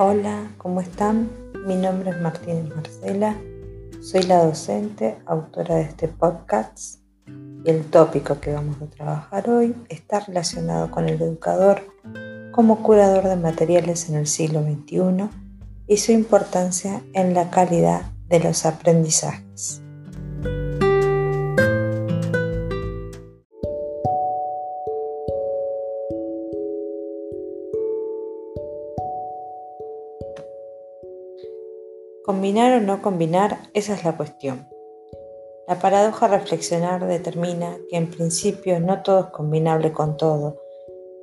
Hola, ¿cómo están? Mi nombre es Martínez Marcela, soy la docente, autora de este podcast y el tópico que vamos a trabajar hoy está relacionado con el educador como curador de materiales en el siglo XXI y su importancia en la calidad de los aprendizajes. Combinar o no combinar, esa es la cuestión. La paradoja reflexionar determina que en principio no todo es combinable con todo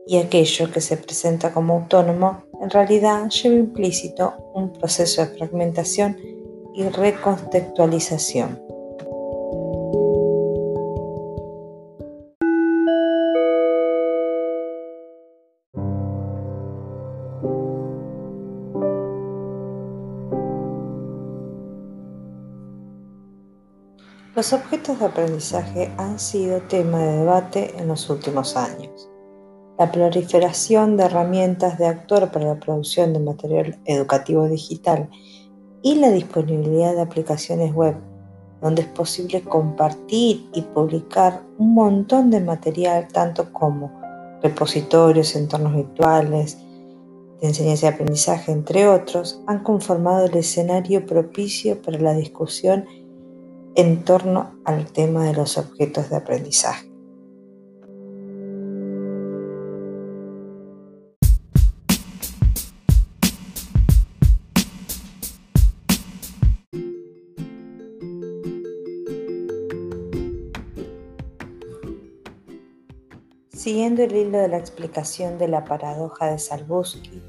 y aquello que se presenta como autónomo en realidad lleva implícito un proceso de fragmentación y recontextualización. Los objetos de aprendizaje han sido tema de debate en los últimos años. La proliferación de herramientas de actor para la producción de material educativo digital y la disponibilidad de aplicaciones web donde es posible compartir y publicar un montón de material, tanto como repositorios, entornos virtuales, de enseñanza y aprendizaje, entre otros, han conformado el escenario propicio para la discusión en torno al tema de los objetos de aprendizaje. Siguiendo el hilo de la explicación de la paradoja de Salbusky,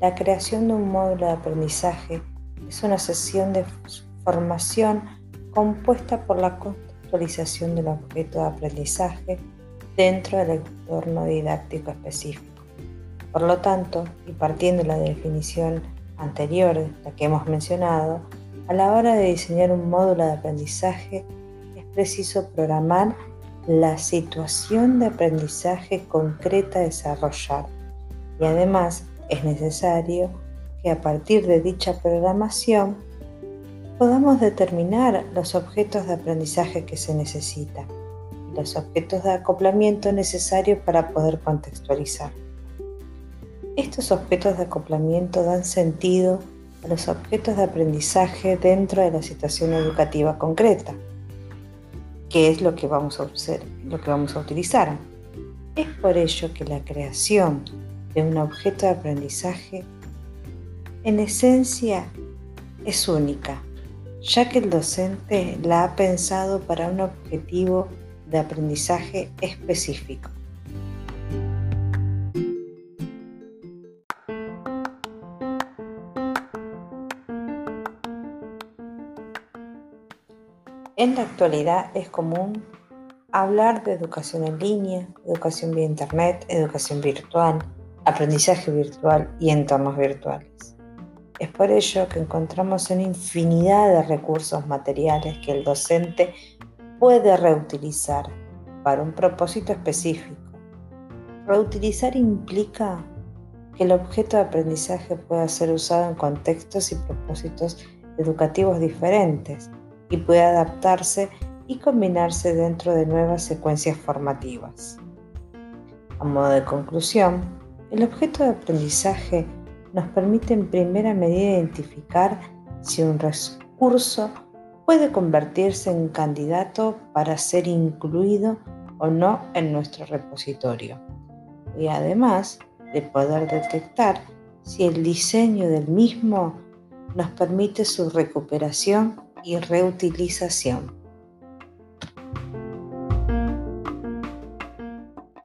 la creación de un módulo de aprendizaje es una sesión de formación compuesta por la contextualización del objeto de aprendizaje dentro del entorno didáctico específico. Por lo tanto, y partiendo de la definición anterior, la que hemos mencionado, a la hora de diseñar un módulo de aprendizaje es preciso programar la situación de aprendizaje concreta a desarrollar y además es necesario que a partir de dicha programación podamos determinar los objetos de aprendizaje que se necesitan y los objetos de acoplamiento necesarios para poder contextualizar. Estos objetos de acoplamiento dan sentido a los objetos de aprendizaje dentro de la situación educativa concreta, que es lo que vamos a, lo que vamos a utilizar. Es por ello que la creación de un objeto de aprendizaje en esencia es única ya que el docente la ha pensado para un objetivo de aprendizaje específico. En la actualidad es común hablar de educación en línea, educación vía Internet, educación virtual, aprendizaje virtual y entornos virtuales. Es por ello que encontramos una infinidad de recursos materiales que el docente puede reutilizar para un propósito específico. Reutilizar implica que el objeto de aprendizaje pueda ser usado en contextos y propósitos educativos diferentes y puede adaptarse y combinarse dentro de nuevas secuencias formativas. A modo de conclusión, el objeto de aprendizaje nos permite en primera medida identificar si un recurso puede convertirse en candidato para ser incluido o no en nuestro repositorio. Y además de poder detectar si el diseño del mismo nos permite su recuperación y reutilización.